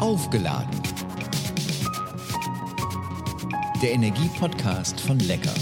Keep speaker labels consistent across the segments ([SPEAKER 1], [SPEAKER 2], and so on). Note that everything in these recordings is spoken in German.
[SPEAKER 1] Aufgeladen. Der Energiepodcast von Lecker.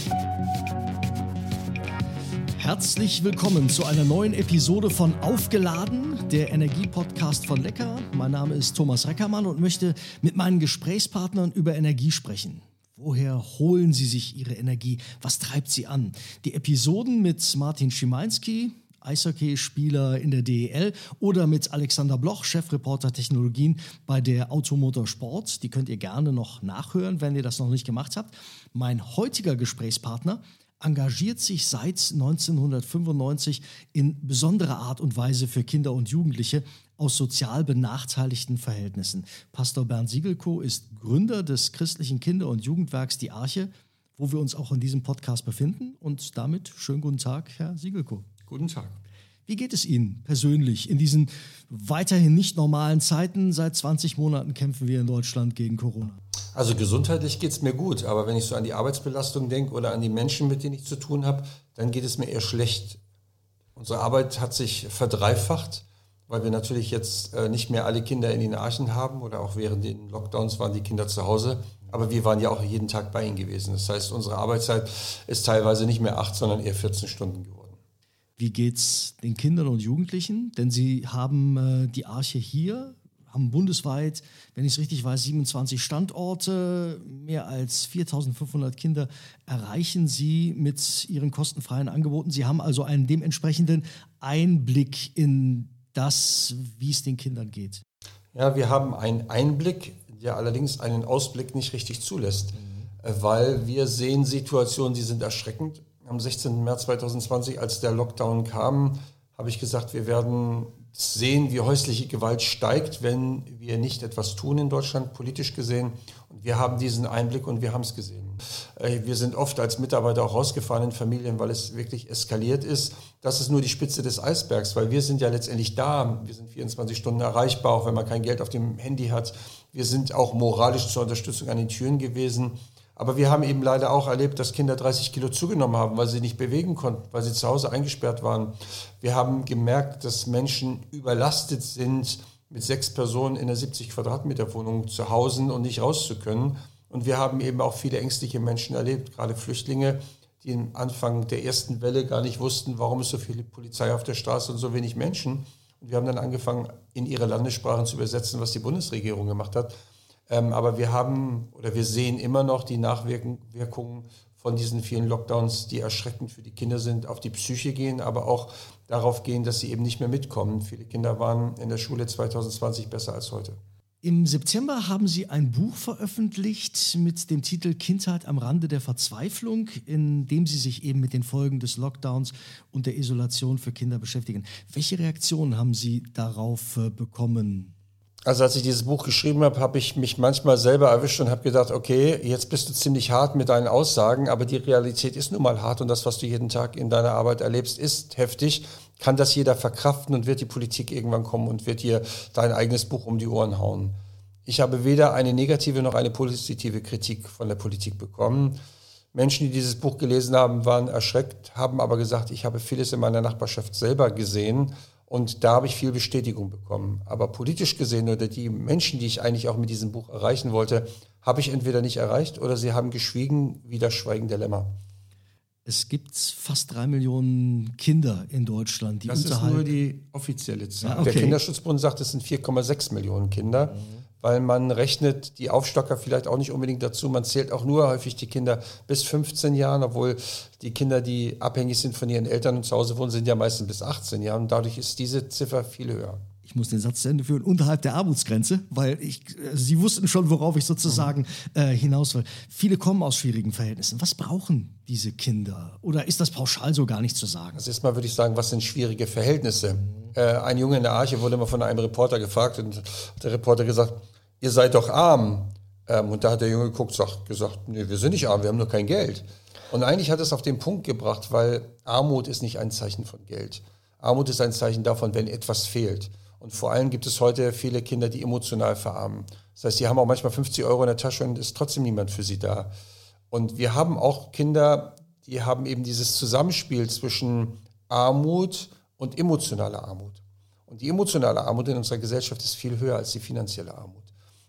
[SPEAKER 2] Herzlich willkommen zu einer neuen Episode von Aufgeladen, der Energiepodcast von Lecker. Mein Name ist Thomas Reckermann und möchte mit meinen Gesprächspartnern über Energie sprechen. Woher holen Sie sich Ihre Energie? Was treibt Sie an? Die Episoden mit Martin Schimanski, Eishockeyspieler in der DEL oder mit Alexander Bloch, Chefreporter Technologien bei der Automotor Sport. Die könnt ihr gerne noch nachhören, wenn ihr das noch nicht gemacht habt. Mein heutiger Gesprächspartner engagiert sich seit 1995 in besonderer Art und Weise für Kinder und Jugendliche aus sozial benachteiligten Verhältnissen. Pastor Bernd Siegelko ist Gründer des christlichen Kinder- und Jugendwerks Die Arche, wo wir uns auch in diesem Podcast befinden. Und damit schönen guten Tag, Herr Siegelko.
[SPEAKER 3] Guten Tag.
[SPEAKER 2] Wie geht es Ihnen persönlich in diesen weiterhin nicht normalen Zeiten? Seit 20 Monaten kämpfen wir in Deutschland gegen Corona.
[SPEAKER 3] Also gesundheitlich geht es mir gut, aber wenn ich so an die Arbeitsbelastung denke oder an die Menschen, mit denen ich zu tun habe, dann geht es mir eher schlecht. Unsere Arbeit hat sich verdreifacht, weil wir natürlich jetzt äh, nicht mehr alle Kinder in den Archen haben oder auch während den Lockdowns waren die Kinder zu Hause. Aber wir waren ja auch jeden Tag bei ihnen gewesen. Das heißt, unsere Arbeitszeit ist teilweise nicht mehr acht, sondern eher 14 Stunden geworden.
[SPEAKER 2] Wie geht's den Kindern und Jugendlichen? Denn sie haben äh, die Arche hier, haben bundesweit, wenn ich es richtig weiß, 27 Standorte, mehr als 4500 Kinder erreichen sie mit ihren kostenfreien Angeboten. Sie haben also einen dementsprechenden Einblick in das, wie es den Kindern geht.
[SPEAKER 3] Ja, wir haben einen Einblick, der allerdings einen Ausblick nicht richtig zulässt, mhm. weil wir sehen Situationen, die sind erschreckend am 16. März 2020, als der Lockdown kam, habe ich gesagt, wir werden sehen, wie häusliche Gewalt steigt, wenn wir nicht etwas tun in Deutschland, politisch gesehen. Und wir haben diesen Einblick und wir haben es gesehen. Äh, wir sind oft als Mitarbeiter auch rausgefahren in Familien, weil es wirklich eskaliert ist. Das ist nur die Spitze des Eisbergs, weil wir sind ja letztendlich da. Wir sind 24 Stunden erreichbar, auch wenn man kein Geld auf dem Handy hat. Wir sind auch moralisch zur Unterstützung an den Türen gewesen. Aber wir haben eben leider auch erlebt, dass Kinder 30 Kilo zugenommen haben, weil sie nicht bewegen konnten, weil sie zu Hause eingesperrt waren. Wir haben gemerkt, dass Menschen überlastet sind, mit sechs Personen in einer 70 Quadratmeter Wohnung zu Hause und nicht raus zu können. Und wir haben eben auch viele ängstliche Menschen erlebt, gerade Flüchtlinge, die am Anfang der ersten Welle gar nicht wussten, warum es so viele Polizei auf der Straße und so wenig Menschen. Und wir haben dann angefangen, in ihre Landessprachen zu übersetzen, was die Bundesregierung gemacht hat. Ähm, aber wir haben oder wir sehen immer noch die Nachwirkungen von diesen vielen Lockdowns, die erschreckend für die Kinder sind, auf die Psyche gehen, aber auch darauf gehen, dass sie eben nicht mehr mitkommen. Viele Kinder waren in der Schule 2020 besser als heute.
[SPEAKER 2] Im September haben Sie ein Buch veröffentlicht mit dem Titel Kindheit am Rande der Verzweiflung, in dem Sie sich eben mit den Folgen des Lockdowns und der Isolation für Kinder beschäftigen. Welche Reaktionen haben Sie darauf äh, bekommen?
[SPEAKER 3] Also als ich dieses Buch geschrieben habe, habe ich mich manchmal selber erwischt und habe gedacht, okay, jetzt bist du ziemlich hart mit deinen Aussagen, aber die Realität ist nun mal hart und das, was du jeden Tag in deiner Arbeit erlebst, ist heftig. Kann das jeder verkraften und wird die Politik irgendwann kommen und wird dir dein eigenes Buch um die Ohren hauen? Ich habe weder eine negative noch eine positive Kritik von der Politik bekommen. Menschen, die dieses Buch gelesen haben, waren erschreckt, haben aber gesagt, ich habe vieles in meiner Nachbarschaft selber gesehen und da habe ich viel Bestätigung bekommen. Aber politisch gesehen oder die Menschen, die ich eigentlich auch mit diesem Buch erreichen wollte, habe ich entweder nicht erreicht oder sie haben geschwiegen wie das Schweigen der Lämmer.
[SPEAKER 2] Es gibt fast drei Millionen Kinder in Deutschland,
[SPEAKER 3] die das unterhalb... Das ist nur die offizielle Zahl. Ja, okay. Der Kinderschutzbund sagt, es sind 4,6 Millionen Kinder. Mhm weil man rechnet die Aufstocker vielleicht auch nicht unbedingt dazu. Man zählt auch nur häufig die Kinder bis 15 Jahren, obwohl die Kinder, die abhängig sind von ihren Eltern und zu Hause wohnen, sind ja meistens bis 18 Jahren. Und dadurch ist diese Ziffer viel höher
[SPEAKER 2] ich muss den Satz zu Ende führen, unterhalb der Armutsgrenze, weil ich, Sie wussten schon, worauf ich sozusagen äh, hinaus will. Viele kommen aus schwierigen Verhältnissen. Was brauchen diese Kinder? Oder ist das pauschal so gar nicht zu sagen?
[SPEAKER 3] Also erstmal würde ich sagen, was sind schwierige Verhältnisse? Äh, ein Junge in der Arche wurde mal von einem Reporter gefragt und der Reporter gesagt, ihr seid doch arm. Ähm, und da hat der Junge geguckt, sagt, gesagt, nee, wir sind nicht arm, wir haben nur kein Geld. Und eigentlich hat es auf den Punkt gebracht, weil Armut ist nicht ein Zeichen von Geld. Armut ist ein Zeichen davon, wenn etwas fehlt. Und vor allem gibt es heute viele Kinder, die emotional verarmen. Das heißt, die haben auch manchmal 50 Euro in der Tasche und ist trotzdem niemand für sie da. Und wir haben auch Kinder, die haben eben dieses Zusammenspiel zwischen Armut und emotionaler Armut. Und die emotionale Armut in unserer Gesellschaft ist viel höher als die finanzielle Armut.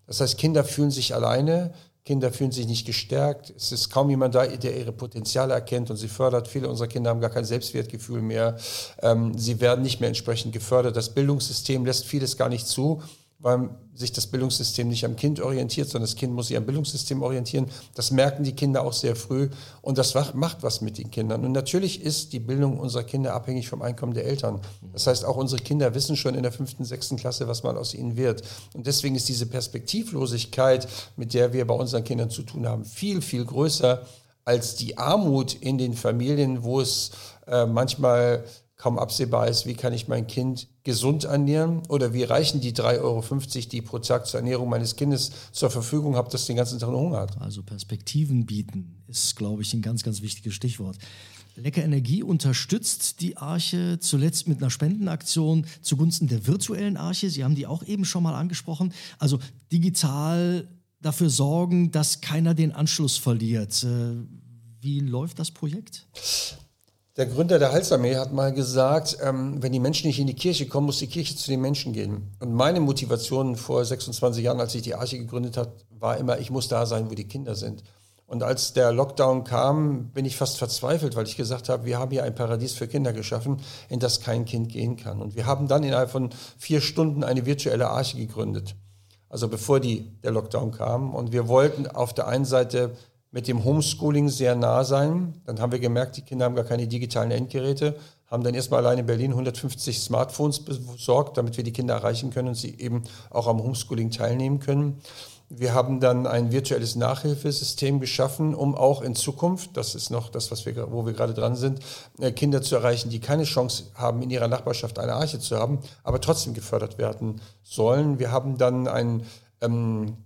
[SPEAKER 3] Das heißt, Kinder fühlen sich alleine, Kinder fühlen sich nicht gestärkt. Es ist kaum jemand da, der ihre Potenziale erkennt und sie fördert. Viele unserer Kinder haben gar kein Selbstwertgefühl mehr. Ähm, sie werden nicht mehr entsprechend gefördert. Das Bildungssystem lässt vieles gar nicht zu weil sich das Bildungssystem nicht am Kind orientiert, sondern das Kind muss sich am Bildungssystem orientieren. Das merken die Kinder auch sehr früh und das macht was mit den Kindern. Und natürlich ist die Bildung unserer Kinder abhängig vom Einkommen der Eltern. Das heißt, auch unsere Kinder wissen schon in der fünften, sechsten Klasse, was mal aus ihnen wird. Und deswegen ist diese Perspektivlosigkeit, mit der wir bei unseren Kindern zu tun haben, viel, viel größer als die Armut in den Familien, wo es äh, manchmal kaum absehbar ist, wie kann ich mein Kind gesund ernähren oder wie reichen die 3,50 Euro, die pro Tag zur Ernährung meines Kindes zur Verfügung habe, das den ganzen Tag nur Hunger hat.
[SPEAKER 2] Also Perspektiven bieten ist, glaube ich, ein ganz, ganz wichtiges Stichwort. Lecker Energie unterstützt die Arche zuletzt mit einer Spendenaktion zugunsten der virtuellen Arche. Sie haben die auch eben schon mal angesprochen. Also digital dafür sorgen, dass keiner den Anschluss verliert. Äh, wie läuft das Projekt?
[SPEAKER 3] Der Gründer der Halsarmee hat mal gesagt, ähm, wenn die Menschen nicht in die Kirche kommen, muss die Kirche zu den Menschen gehen. Und meine Motivation vor 26 Jahren, als ich die Arche gegründet habe, war immer, ich muss da sein, wo die Kinder sind. Und als der Lockdown kam, bin ich fast verzweifelt, weil ich gesagt habe, wir haben hier ein Paradies für Kinder geschaffen, in das kein Kind gehen kann. Und wir haben dann innerhalb von vier Stunden eine virtuelle Arche gegründet. Also bevor die, der Lockdown kam. Und wir wollten auf der einen Seite mit dem Homeschooling sehr nah sein. Dann haben wir gemerkt, die Kinder haben gar keine digitalen Endgeräte, haben dann erstmal allein in Berlin 150 Smartphones besorgt, damit wir die Kinder erreichen können und sie eben auch am Homeschooling teilnehmen können. Wir haben dann ein virtuelles Nachhilfesystem geschaffen, um auch in Zukunft, das ist noch das, was wir, wo wir gerade dran sind, äh, Kinder zu erreichen, die keine Chance haben, in ihrer Nachbarschaft eine Arche zu haben, aber trotzdem gefördert werden sollen. Wir haben dann ein ähm,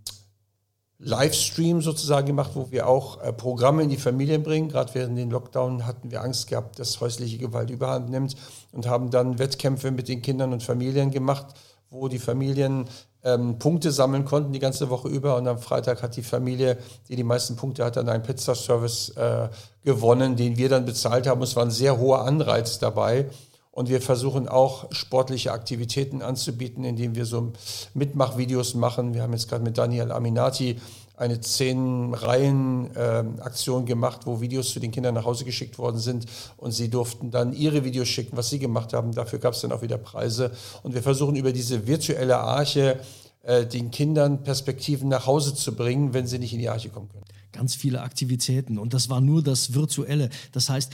[SPEAKER 3] Livestream sozusagen gemacht, wo wir auch äh, Programme in die Familien bringen. Gerade während den Lockdown hatten wir Angst gehabt, dass häusliche Gewalt überhand nimmt und haben dann Wettkämpfe mit den Kindern und Familien gemacht, wo die Familien ähm, Punkte sammeln konnten die ganze Woche über und am Freitag hat die Familie, die die meisten Punkte hat, dann einen Pizza-Service äh, gewonnen, den wir dann bezahlt haben. Es war ein sehr hoher Anreiz dabei. Und wir versuchen auch sportliche Aktivitäten anzubieten, indem wir so Mitmachvideos machen. Wir haben jetzt gerade mit Daniel Aminati eine zehn Reihen äh, Aktion gemacht, wo Videos zu den Kindern nach Hause geschickt worden sind und sie durften dann ihre Videos schicken, was sie gemacht haben. Dafür gab es dann auch wieder Preise. Und wir versuchen über diese virtuelle Arche äh, den Kindern Perspektiven nach Hause zu bringen, wenn sie nicht in die Arche kommen können.
[SPEAKER 2] Ganz viele Aktivitäten und das war nur das Virtuelle. Das heißt,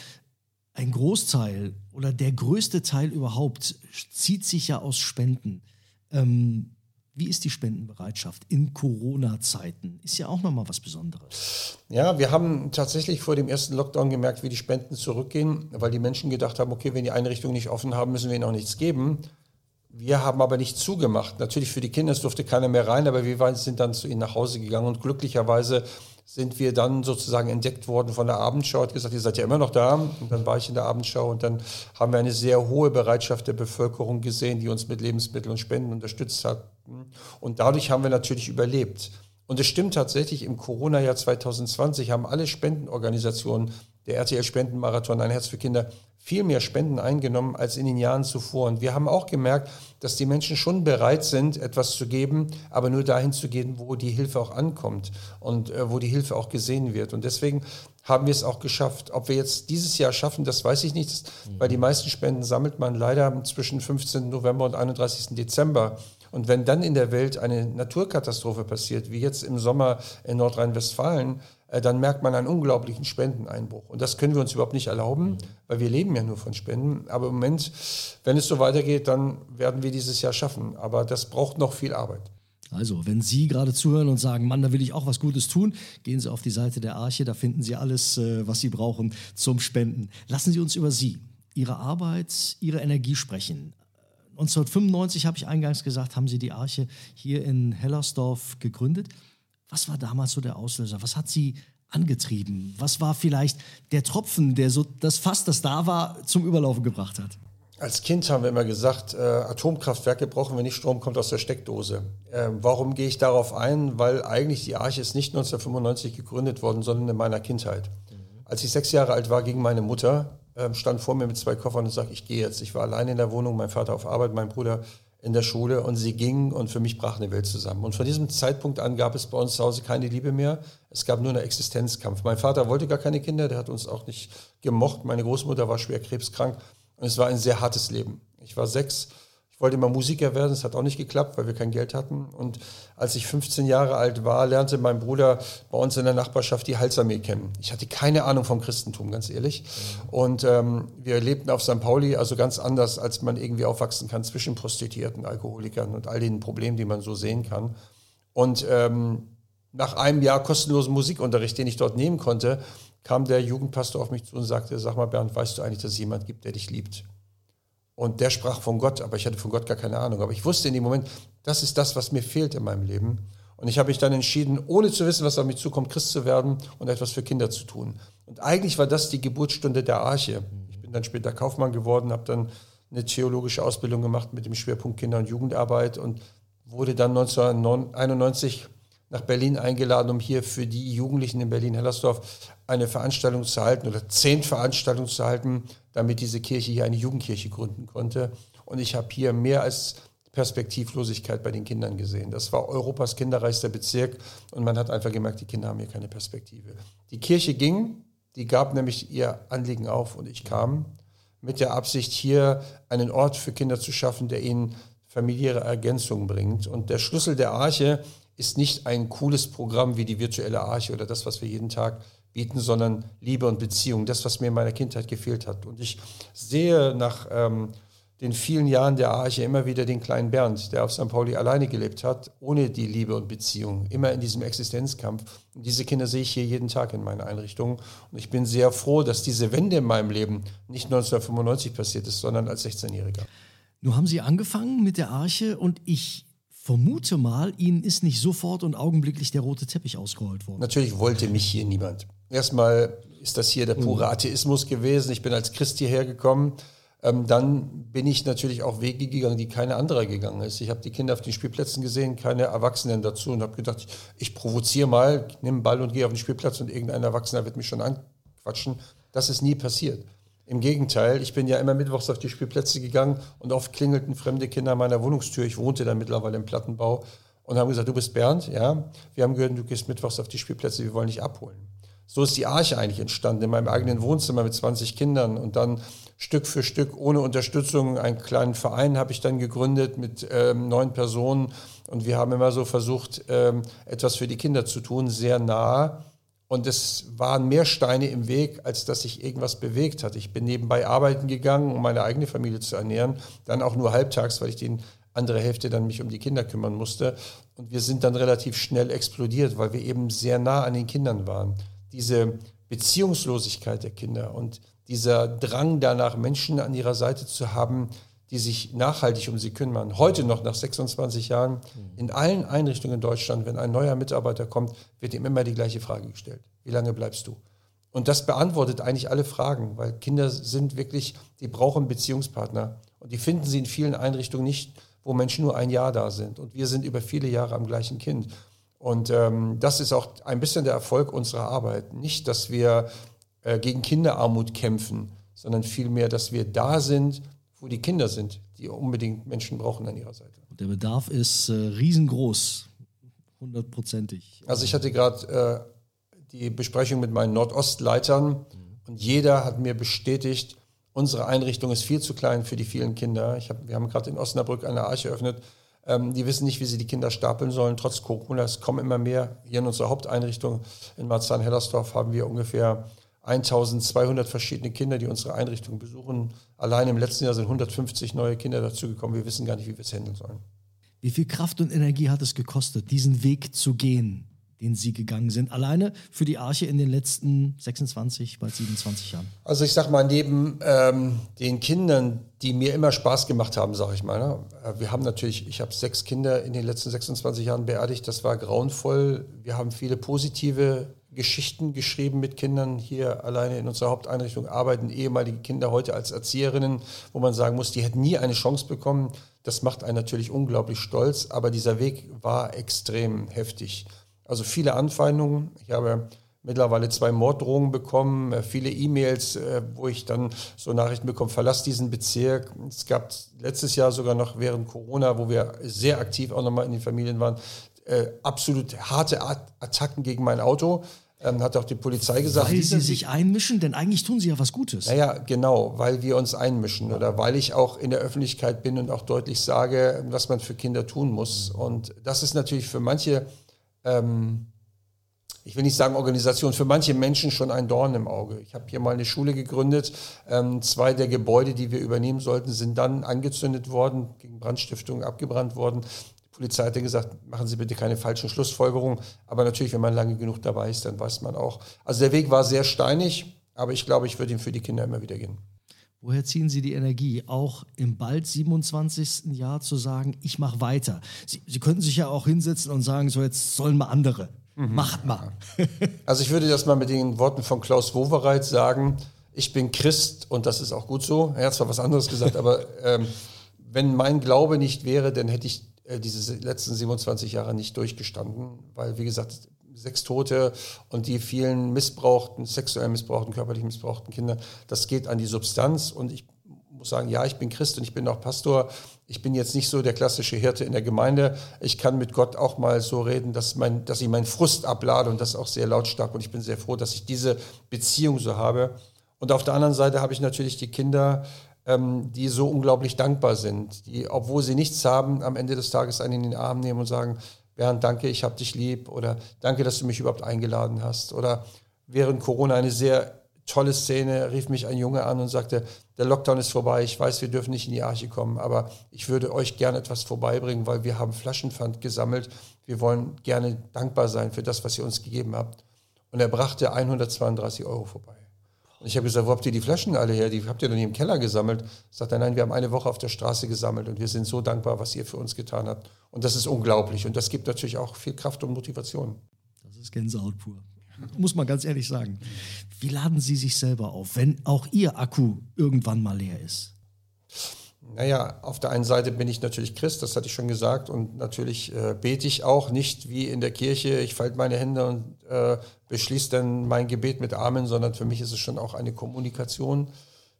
[SPEAKER 2] ein Großteil oder der größte Teil überhaupt zieht sich ja aus Spenden. Ähm, wie ist die Spendenbereitschaft in Corona-Zeiten? Ist ja auch nochmal was Besonderes.
[SPEAKER 3] Ja, wir haben tatsächlich vor dem ersten Lockdown gemerkt, wie die Spenden zurückgehen, weil die Menschen gedacht haben, okay, wenn die Einrichtungen nicht offen haben, müssen wir ihnen auch nichts geben. Wir haben aber nicht zugemacht. Natürlich für die Kinder, es durfte keiner mehr rein, aber wir sind dann zu ihnen nach Hause gegangen und glücklicherweise sind wir dann sozusagen entdeckt worden von der Abendschau, hat gesagt, ihr seid ja immer noch da. Und dann war ich in der Abendschau und dann haben wir eine sehr hohe Bereitschaft der Bevölkerung gesehen, die uns mit Lebensmitteln und Spenden unterstützt hat. Und dadurch haben wir natürlich überlebt. Und es stimmt tatsächlich, im Corona-Jahr 2020 haben alle Spendenorganisationen, der RTL-Spendenmarathon, ein Herz für Kinder, viel mehr Spenden eingenommen als in den Jahren zuvor. Und wir haben auch gemerkt, dass die Menschen schon bereit sind, etwas zu geben, aber nur dahin zu gehen, wo die Hilfe auch ankommt und äh, wo die Hilfe auch gesehen wird. Und deswegen haben wir es auch geschafft. Ob wir jetzt dieses Jahr schaffen, das weiß ich nicht, weil die meisten Spenden sammelt man leider zwischen 15. November und 31. Dezember. Und wenn dann in der Welt eine Naturkatastrophe passiert, wie jetzt im Sommer in Nordrhein-Westfalen, dann merkt man einen unglaublichen Spendeneinbruch. Und das können wir uns überhaupt nicht erlauben, weil wir leben ja nur von Spenden. Aber im Moment, wenn es so weitergeht, dann werden wir dieses Jahr schaffen. Aber das braucht noch viel Arbeit.
[SPEAKER 2] Also, wenn Sie gerade zuhören und sagen, Mann, da will ich auch was Gutes tun, gehen Sie auf die Seite der Arche, da finden Sie alles, äh, was Sie brauchen zum Spenden. Lassen Sie uns über Sie, Ihre Arbeit, Ihre Energie sprechen. 1995, habe ich eingangs gesagt, haben Sie die Arche hier in Hellersdorf gegründet. Was war damals so der Auslöser? Was hat Sie angetrieben? Was war vielleicht der Tropfen, der so das Fass, das da war, zum Überlaufen gebracht hat?
[SPEAKER 3] Als Kind haben wir immer gesagt, äh, Atomkraftwerke brauchen wir nicht, Strom kommt aus der Steckdose. Äh, warum gehe ich darauf ein? Weil eigentlich die Arche ist nicht 1995 gegründet worden, sondern in meiner Kindheit. Als ich sechs Jahre alt war, ging meine Mutter ähm, stand vor mir mit zwei Koffern und sagte, ich gehe jetzt. Ich war allein in der Wohnung, mein Vater auf Arbeit, mein Bruder in der Schule und sie ging und für mich brach eine Welt zusammen. Und von diesem Zeitpunkt an gab es bei uns zu Hause keine Liebe mehr. Es gab nur einen Existenzkampf. Mein Vater wollte gar keine Kinder, der hat uns auch nicht gemocht. Meine Großmutter war schwer krebskrank und es war ein sehr hartes Leben. Ich war sechs ich wollte immer Musiker werden, das hat auch nicht geklappt, weil wir kein Geld hatten. Und als ich 15 Jahre alt war, lernte mein Bruder bei uns in der Nachbarschaft die Heilsarmee kennen. Ich hatte keine Ahnung vom Christentum, ganz ehrlich. Und ähm, wir lebten auf St. Pauli, also ganz anders, als man irgendwie aufwachsen kann zwischen Prostituierten, Alkoholikern und all den Problemen, die man so sehen kann. Und ähm, nach einem Jahr kostenlosen Musikunterricht, den ich dort nehmen konnte, kam der Jugendpastor auf mich zu und sagte, sag mal Bernd, weißt du eigentlich, dass es jemand gibt, der dich liebt? Und der sprach von Gott, aber ich hatte von Gott gar keine Ahnung. Aber ich wusste in dem Moment, das ist das, was mir fehlt in meinem Leben. Und ich habe mich dann entschieden, ohne zu wissen, was auf mich zukommt, Christ zu werden und etwas für Kinder zu tun. Und eigentlich war das die Geburtsstunde der Arche. Ich bin dann später Kaufmann geworden, habe dann eine theologische Ausbildung gemacht mit dem Schwerpunkt Kinder- und Jugendarbeit und wurde dann 1991 nach Berlin eingeladen, um hier für die Jugendlichen in Berlin-Hellersdorf eine Veranstaltung zu halten oder zehn Veranstaltungen zu halten, damit diese Kirche hier eine Jugendkirche gründen konnte. Und ich habe hier mehr als Perspektivlosigkeit bei den Kindern gesehen. Das war Europas kinderreichster Bezirk und man hat einfach gemerkt, die Kinder haben hier keine Perspektive. Die Kirche ging, die gab nämlich ihr Anliegen auf und ich kam mit der Absicht, hier einen Ort für Kinder zu schaffen, der ihnen familiäre Ergänzung bringt. Und der Schlüssel der Arche ist nicht ein cooles Programm wie die virtuelle Arche oder das, was wir jeden Tag bieten, sondern Liebe und Beziehung, das, was mir in meiner Kindheit gefehlt hat. Und ich sehe nach ähm, den vielen Jahren der Arche immer wieder den kleinen Bernd, der auf St. Pauli alleine gelebt hat, ohne die Liebe und Beziehung, immer in diesem Existenzkampf. Und diese Kinder sehe ich hier jeden Tag in meinen Einrichtungen. Und ich bin sehr froh, dass diese Wende in meinem Leben nicht 1995 passiert ist, sondern als 16-Jähriger.
[SPEAKER 2] Nun haben Sie angefangen mit der Arche und ich vermute mal, Ihnen ist nicht sofort und augenblicklich der rote Teppich ausgerollt worden.
[SPEAKER 3] Natürlich wollte mich hier niemand. Erstmal ist das hier der pure mhm. Atheismus gewesen. Ich bin als Christ hierher gekommen. Ähm, dann bin ich natürlich auch Wege gegangen, die keine andere gegangen ist. Ich habe die Kinder auf den Spielplätzen gesehen, keine Erwachsenen dazu und habe gedacht, ich provoziere mal, nehme einen Ball und gehe auf den Spielplatz und irgendein Erwachsener wird mich schon anquatschen. Das ist nie passiert. Im Gegenteil, ich bin ja immer mittwochs auf die Spielplätze gegangen und oft klingelten fremde Kinder an meiner Wohnungstür. Ich wohnte dann mittlerweile im Plattenbau und haben gesagt, du bist Bernd, ja. Wir haben gehört, du gehst mittwochs auf die Spielplätze, wir wollen dich abholen. So ist die Arche eigentlich entstanden, in meinem eigenen Wohnzimmer mit 20 Kindern und dann Stück für Stück ohne Unterstützung einen kleinen Verein habe ich dann gegründet mit ähm, neun Personen und wir haben immer so versucht, ähm, etwas für die Kinder zu tun, sehr nah und es waren mehr Steine im Weg, als dass sich irgendwas bewegt hat. Ich bin nebenbei arbeiten gegangen, um meine eigene Familie zu ernähren. Dann auch nur halbtags, weil ich die andere Hälfte dann mich um die Kinder kümmern musste. Und wir sind dann relativ schnell explodiert, weil wir eben sehr nah an den Kindern waren. Diese Beziehungslosigkeit der Kinder und dieser Drang danach, Menschen an ihrer Seite zu haben, die sich nachhaltig um sie kümmern. Heute noch nach 26 Jahren in allen Einrichtungen in Deutschland, wenn ein neuer Mitarbeiter kommt, wird ihm immer die gleiche Frage gestellt. Wie lange bleibst du? Und das beantwortet eigentlich alle Fragen, weil Kinder sind wirklich, die brauchen Beziehungspartner. Und die finden sie in vielen Einrichtungen nicht, wo Menschen nur ein Jahr da sind. Und wir sind über viele Jahre am gleichen Kind. Und ähm, das ist auch ein bisschen der Erfolg unserer Arbeit. Nicht, dass wir äh, gegen Kinderarmut kämpfen, sondern vielmehr, dass wir da sind, wo die Kinder sind, die unbedingt Menschen brauchen an ihrer Seite.
[SPEAKER 2] Und der Bedarf ist äh, riesengroß, hundertprozentig.
[SPEAKER 3] Also ich hatte gerade äh, die Besprechung mit meinen Nordostleitern mhm. und jeder hat mir bestätigt, unsere Einrichtung ist viel zu klein für die vielen Kinder. Ich hab, wir haben gerade in Osnabrück eine Arche eröffnet. Ähm, die wissen nicht, wie sie die Kinder stapeln sollen, trotz Corona. Es kommen immer mehr. Hier in unserer Haupteinrichtung in Marzahn-Hellersdorf haben wir ungefähr 1200 verschiedene Kinder, die unsere Einrichtung besuchen. Allein im letzten Jahr sind 150 neue Kinder dazugekommen. Wir wissen gar nicht, wie wir es handeln sollen.
[SPEAKER 2] Wie viel Kraft und Energie hat es gekostet, diesen Weg zu gehen, den Sie gegangen sind, alleine für die Arche in den letzten 26, bald 27 Jahren?
[SPEAKER 3] Also ich sage mal, neben ähm, den Kindern, die mir immer Spaß gemacht haben, sage ich mal. Ne? Äh, wir haben natürlich, ich habe sechs Kinder in den letzten 26 Jahren beerdigt, das war grauenvoll. Wir haben viele positive Geschichten geschrieben mit Kindern. Hier alleine in unserer Haupteinrichtung arbeiten ehemalige Kinder heute als Erzieherinnen, wo man sagen muss, die hätten nie eine Chance bekommen. Das macht einen natürlich unglaublich stolz, aber dieser Weg war extrem heftig. Also viele Anfeindungen. Ich habe mittlerweile zwei Morddrohungen bekommen, äh, viele E-Mails, äh, wo ich dann so Nachrichten bekomme, verlass diesen Bezirk. Es gab letztes Jahr sogar noch während Corona, wo wir sehr aktiv auch nochmal in den Familien waren, äh, absolut harte Attacken gegen mein Auto. Ähm, hat auch die Polizei gesagt.
[SPEAKER 2] Weil sie sich einmischen, denn eigentlich tun sie ja was Gutes.
[SPEAKER 3] Naja, genau, weil wir uns einmischen oder weil ich auch in der Öffentlichkeit bin und auch deutlich sage, was man für Kinder tun muss. Und das ist natürlich für manche ähm, ich will nicht sagen Organisation, für manche Menschen schon ein Dorn im Auge. Ich habe hier mal eine Schule gegründet. Ähm, zwei der Gebäude, die wir übernehmen sollten, sind dann angezündet worden, gegen Brandstiftung abgebrannt worden. Die Polizei hat gesagt, machen Sie bitte keine falschen Schlussfolgerungen. Aber natürlich, wenn man lange genug dabei ist, dann weiß man auch. Also der Weg war sehr steinig, aber ich glaube, ich würde ihn für die Kinder immer wieder gehen.
[SPEAKER 2] Woher ziehen Sie die Energie, auch im bald 27. Jahr zu sagen, ich mache weiter? Sie, Sie könnten sich ja auch hinsetzen und sagen, so jetzt sollen mal andere. Mhm. Macht mal.
[SPEAKER 3] also ich würde das mal mit den Worten von Klaus Wowereit sagen. Ich bin Christ und das ist auch gut so. Er hat zwar was anderes gesagt, aber ähm, wenn mein Glaube nicht wäre, dann hätte ich äh, diese letzten 27 Jahre nicht durchgestanden, weil wie gesagt, sechs Tote und die vielen missbrauchten, sexuell missbrauchten, körperlich missbrauchten Kinder, das geht an die Substanz und ich muss sagen, ja, ich bin Christ und ich bin auch Pastor. Ich bin jetzt nicht so der klassische Hirte in der Gemeinde. Ich kann mit Gott auch mal so reden, dass, mein, dass ich meinen Frust ablade und das auch sehr lautstark. Und ich bin sehr froh, dass ich diese Beziehung so habe. Und auf der anderen Seite habe ich natürlich die Kinder, ähm, die so unglaublich dankbar sind, die, obwohl sie nichts haben, am Ende des Tages einen in den Arm nehmen und sagen, Bernd, danke, ich habe dich lieb oder danke, dass du mich überhaupt eingeladen hast. Oder während Corona eine sehr tolle Szene, rief mich ein Junge an und sagte, der Lockdown ist vorbei, ich weiß, wir dürfen nicht in die Arche kommen, aber ich würde euch gerne etwas vorbeibringen, weil wir haben Flaschenpfand gesammelt. Wir wollen gerne dankbar sein für das, was ihr uns gegeben habt. Und er brachte 132 Euro vorbei. Und ich habe gesagt, wo habt ihr die Flaschen alle her? Die habt ihr doch nicht im Keller gesammelt. Sagt er, nein, wir haben eine Woche auf der Straße gesammelt und wir sind so dankbar, was ihr für uns getan habt. Und das ist unglaublich. Und das gibt natürlich auch viel Kraft und Motivation.
[SPEAKER 2] Das ist Gänsehaut pur muss man ganz ehrlich sagen. Wie laden Sie sich selber auf, wenn auch Ihr Akku irgendwann mal leer ist?
[SPEAKER 3] Naja, auf der einen Seite bin ich natürlich Christ, das hatte ich schon gesagt, und natürlich äh, bete ich auch nicht wie in der Kirche, ich falte meine Hände und äh, beschließe dann mein Gebet mit Amen, sondern für mich ist es schon auch eine Kommunikation.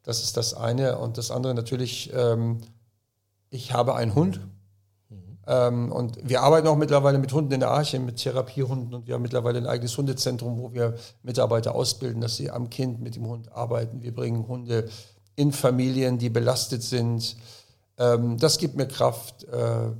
[SPEAKER 3] Das ist das eine. Und das andere natürlich, ähm, ich habe einen Hund, ähm, und wir arbeiten auch mittlerweile mit Hunden in der Arche, mit Therapiehunden und wir haben mittlerweile ein eigenes Hundezentrum, wo wir Mitarbeiter ausbilden, dass sie am Kind mit dem Hund arbeiten. Wir bringen Hunde in Familien, die belastet sind. Ähm, das gibt mir Kraft. Äh,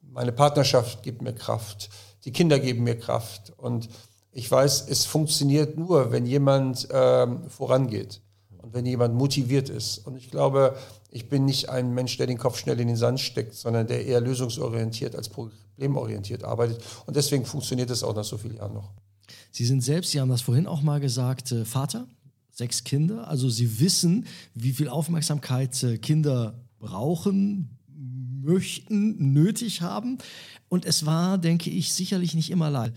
[SPEAKER 3] meine Partnerschaft gibt mir Kraft. Die Kinder geben mir Kraft. Und ich weiß, es funktioniert nur, wenn jemand ähm, vorangeht und wenn jemand motiviert ist. Und ich glaube, ich bin nicht ein Mensch, der den Kopf schnell in den Sand steckt, sondern der eher lösungsorientiert als problemorientiert arbeitet. Und deswegen funktioniert es auch nach so vielen Jahren noch.
[SPEAKER 2] Sie sind selbst, Sie haben das vorhin auch mal gesagt, äh, Vater, sechs Kinder. Also Sie wissen, wie viel Aufmerksamkeit Kinder brauchen, möchten, nötig haben. Und es war, denke ich, sicherlich nicht immer leicht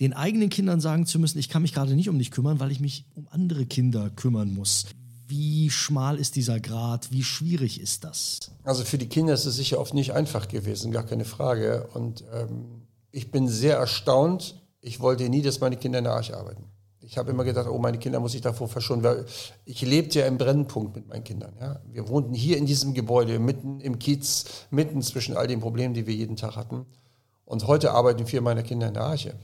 [SPEAKER 2] den eigenen Kindern sagen zu müssen, ich kann mich gerade nicht um dich kümmern, weil ich mich um andere Kinder kümmern muss. Wie schmal ist dieser Grad? Wie schwierig ist das?
[SPEAKER 3] Also für die Kinder ist es sicher oft nicht einfach gewesen, gar keine Frage. Und ähm, ich bin sehr erstaunt. Ich wollte nie, dass meine Kinder in der Arche arbeiten. Ich habe immer gedacht, oh, meine Kinder muss ich davor verschonen, weil ich lebte ja im Brennpunkt mit meinen Kindern. Ja? Wir wohnten hier in diesem Gebäude, mitten im Kiez, mitten zwischen all den Problemen, die wir jeden Tag hatten. Und heute arbeiten vier meiner Kinder in der Arche.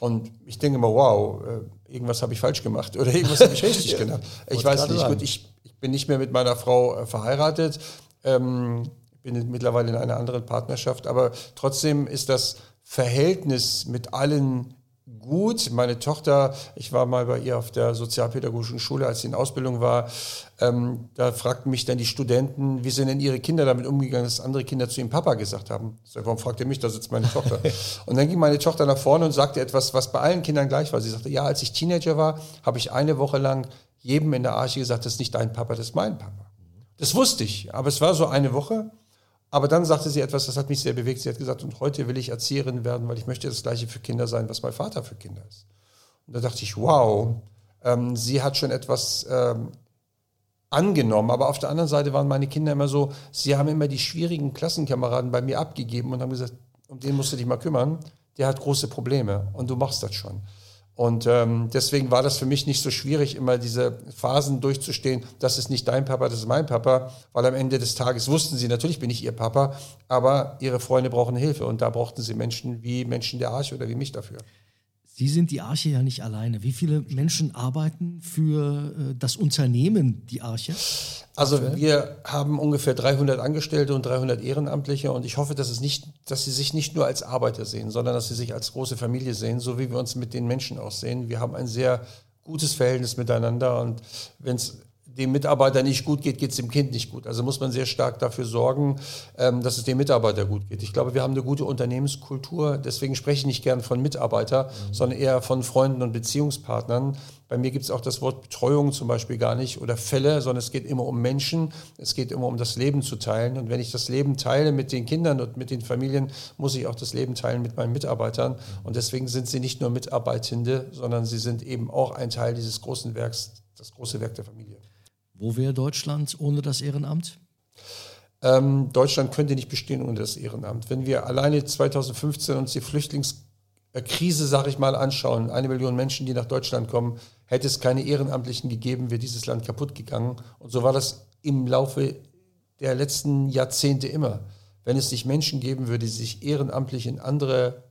[SPEAKER 3] Und ich denke mal, wow, äh, irgendwas habe ich falsch gemacht oder irgendwas habe ich richtig gemacht. Ich weiß nicht, gut, ich, ich, bin nicht mehr mit meiner Frau äh, verheiratet, ähm, bin mittlerweile in einer anderen Partnerschaft, aber trotzdem ist das Verhältnis mit allen gut. Meine Tochter, ich war mal bei ihr auf der sozialpädagogischen Schule, als sie in Ausbildung war. Ähm, da fragten mich dann die Studenten, wie sind denn ihre Kinder damit umgegangen, dass andere Kinder zu ihrem Papa gesagt haben. So, warum fragt ihr mich, da sitzt meine Tochter. und dann ging meine Tochter nach vorne und sagte etwas, was bei allen Kindern gleich war. Sie sagte, ja, als ich Teenager war, habe ich eine Woche lang jedem in der Arche gesagt, das ist nicht dein Papa, das ist mein Papa. Das wusste ich, aber es war so eine Woche. Aber dann sagte sie etwas, das hat mich sehr bewegt. Sie hat gesagt, und heute will ich Erzieherin werden, weil ich möchte das Gleiche für Kinder sein, was mein Vater für Kinder ist. Und da dachte ich, wow, ähm, sie hat schon etwas ähm, angenommen. Aber auf der anderen Seite waren meine Kinder immer so, sie haben immer die schwierigen Klassenkameraden bei mir abgegeben und haben gesagt, um den musst du dich mal kümmern. Der hat große Probleme und du machst das schon. Und ähm, deswegen war das für mich nicht so schwierig, immer diese Phasen durchzustehen. Das ist nicht dein Papa, das ist mein Papa, weil am Ende des Tages wussten sie, natürlich bin ich ihr Papa, aber ihre Freunde brauchen Hilfe und da brauchten sie Menschen wie Menschen der Arche oder wie mich dafür.
[SPEAKER 2] Sie sind die Arche ja nicht alleine. Wie viele Menschen arbeiten für äh, das Unternehmen, die Arche?
[SPEAKER 3] Also wir haben ungefähr 300 Angestellte und 300 Ehrenamtliche und ich hoffe, dass, es nicht, dass sie sich nicht nur als Arbeiter sehen, sondern dass sie sich als große Familie sehen, so wie wir uns mit den Menschen auch sehen. Wir haben ein sehr gutes Verhältnis miteinander und wenn es dem Mitarbeiter nicht gut geht, geht es dem Kind nicht gut. Also muss man sehr stark dafür sorgen, ähm, dass es dem Mitarbeiter gut geht. Ich glaube, wir haben eine gute Unternehmenskultur. Deswegen spreche ich nicht gern von Mitarbeiter, mhm. sondern eher von Freunden und Beziehungspartnern. Bei mir gibt es auch das Wort Betreuung zum Beispiel gar nicht oder Fälle, sondern es geht immer um Menschen. Es geht immer um das Leben zu teilen. Und wenn ich das Leben teile mit den Kindern und mit den Familien, muss ich auch das Leben teilen mit meinen Mitarbeitern. Mhm. Und deswegen sind sie nicht nur Mitarbeitende, sondern sie sind eben auch ein Teil dieses großen Werks, das große Werk der Familie.
[SPEAKER 2] Wo wäre Deutschland ohne das Ehrenamt?
[SPEAKER 3] Ähm, Deutschland könnte nicht bestehen ohne das Ehrenamt. Wenn wir alleine 2015 uns die Flüchtlingskrise, sage ich mal, anschauen, eine Million Menschen, die nach Deutschland kommen, hätte es keine Ehrenamtlichen gegeben, wäre dieses Land kaputt gegangen. Und so war das im Laufe der letzten Jahrzehnte immer. Wenn es nicht Menschen geben würde, die sich ehrenamtlich in andere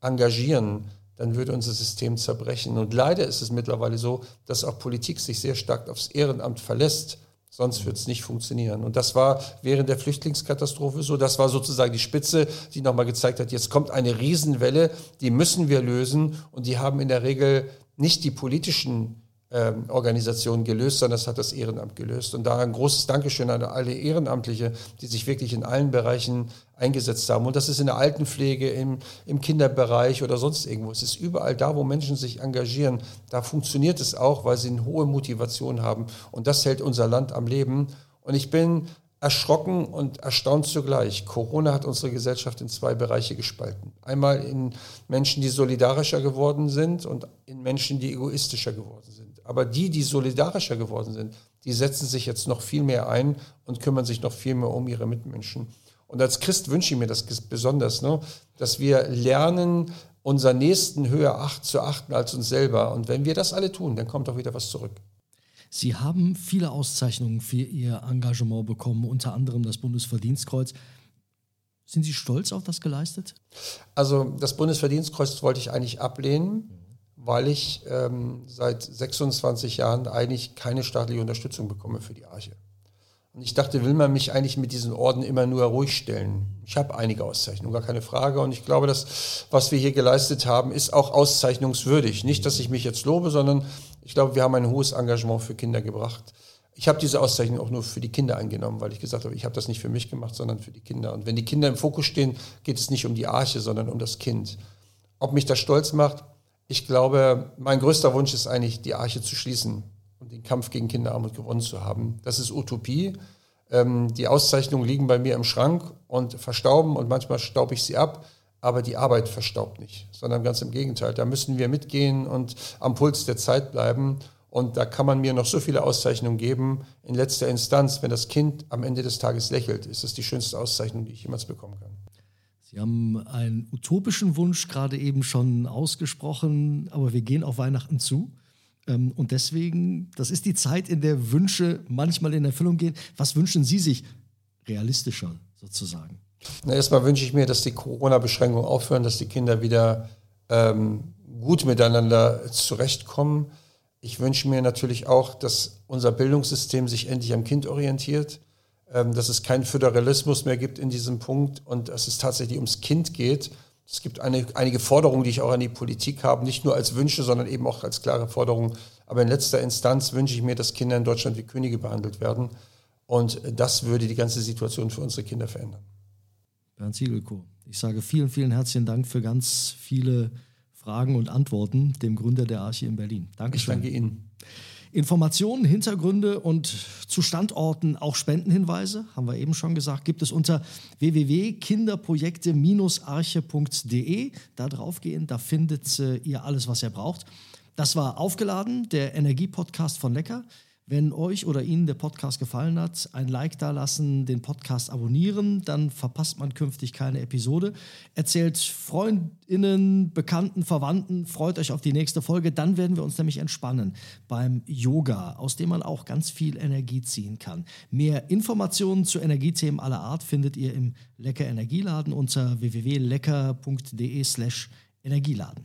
[SPEAKER 3] engagieren, dann würde unser System zerbrechen. Und leider ist es mittlerweile so, dass auch Politik sich sehr stark aufs Ehrenamt verlässt. Sonst wird es nicht funktionieren. Und das war während der Flüchtlingskatastrophe so. Das war sozusagen die Spitze, die nochmal gezeigt hat, jetzt kommt eine Riesenwelle, die müssen wir lösen. Und die haben in der Regel nicht die politischen ähm, Organisation gelöst, sondern das hat das Ehrenamt gelöst. Und da ein großes Dankeschön an alle Ehrenamtliche, die sich wirklich in allen Bereichen eingesetzt haben. Und das ist in der Altenpflege, im, im Kinderbereich oder sonst irgendwo. Es ist überall da, wo Menschen sich engagieren. Da funktioniert es auch, weil sie eine hohe Motivation haben. Und das hält unser Land am Leben. Und ich bin erschrocken und erstaunt zugleich. Corona hat unsere Gesellschaft in zwei Bereiche gespalten. Einmal in Menschen, die solidarischer geworden sind und in Menschen, die egoistischer geworden sind. Aber die, die solidarischer geworden sind, die setzen sich jetzt noch viel mehr ein und kümmern sich noch viel mehr um ihre Mitmenschen. Und als Christ wünsche ich mir das besonders, ne, dass wir lernen, unser Nächsten höher acht zu achten als uns selber. Und wenn wir das alle tun, dann kommt auch wieder was zurück.
[SPEAKER 2] Sie haben viele Auszeichnungen für Ihr Engagement bekommen, unter anderem das Bundesverdienstkreuz. Sind Sie stolz auf das geleistet?
[SPEAKER 3] Also das Bundesverdienstkreuz wollte ich eigentlich ablehnen weil ich ähm, seit 26 Jahren eigentlich keine staatliche Unterstützung bekomme für die Arche. Und ich dachte, will man mich eigentlich mit diesen Orden immer nur ruhig stellen? Ich habe einige Auszeichnungen, gar keine Frage. Und ich glaube, das, was wir hier geleistet haben, ist auch auszeichnungswürdig. Nicht, dass ich mich jetzt lobe, sondern ich glaube, wir haben ein hohes Engagement für Kinder gebracht. Ich habe diese Auszeichnung auch nur für die Kinder angenommen, weil ich gesagt habe, ich habe das nicht für mich gemacht, sondern für die Kinder. Und wenn die Kinder im Fokus stehen, geht es nicht um die Arche, sondern um das Kind. Ob mich das stolz macht, ich glaube, mein größter Wunsch ist eigentlich, die Arche zu schließen und den Kampf gegen Kinderarmut gewonnen zu haben. Das ist Utopie. Ähm, die Auszeichnungen liegen bei mir im Schrank und verstauben und manchmal staube ich sie ab, aber die Arbeit verstaubt nicht, sondern ganz im Gegenteil. Da müssen wir mitgehen und am Puls der Zeit bleiben. Und da kann man mir noch so viele Auszeichnungen geben. In letzter Instanz, wenn das Kind am Ende des Tages lächelt, ist es die schönste Auszeichnung, die ich jemals bekommen kann.
[SPEAKER 2] Sie haben einen utopischen Wunsch gerade eben schon ausgesprochen, aber wir gehen auf Weihnachten zu. Ähm, und deswegen, das ist die Zeit, in der Wünsche manchmal in Erfüllung gehen. Was wünschen Sie sich realistischer sozusagen?
[SPEAKER 3] Na, erstmal wünsche ich mir, dass die Corona-Beschränkungen aufhören, dass die Kinder wieder ähm, gut miteinander zurechtkommen. Ich wünsche mir natürlich auch, dass unser Bildungssystem sich endlich am Kind orientiert dass es keinen Föderalismus mehr gibt in diesem Punkt und dass es tatsächlich ums Kind geht. Es gibt eine, einige Forderungen, die ich auch an die Politik habe, nicht nur als Wünsche, sondern eben auch als klare Forderungen. Aber in letzter Instanz wünsche ich mir, dass Kinder in Deutschland wie Könige behandelt werden. Und das würde die ganze Situation für unsere Kinder verändern.
[SPEAKER 2] Bernd Siegelko, ich sage vielen, vielen herzlichen Dank für ganz viele Fragen und Antworten dem Gründer der Arche in Berlin. Dankeschön.
[SPEAKER 3] Ich danke Ihnen.
[SPEAKER 2] Informationen, Hintergründe und zu Standorten auch Spendenhinweise, haben wir eben schon gesagt, gibt es unter www.kinderprojekte-arche.de. Da draufgehen, da findet äh, ihr alles, was ihr braucht. Das war aufgeladen, der Energiepodcast von Lecker. Wenn euch oder Ihnen der Podcast gefallen hat, ein Like da lassen, den Podcast abonnieren, dann verpasst man künftig keine Episode. Erzählt Freundinnen, Bekannten, Verwandten, freut euch auf die nächste Folge. Dann werden wir uns nämlich entspannen beim Yoga, aus dem man auch ganz viel Energie ziehen kann. Mehr Informationen zu Energiethemen aller Art findet ihr im Lecker Energieladen unter www.lecker.de slash Energieladen.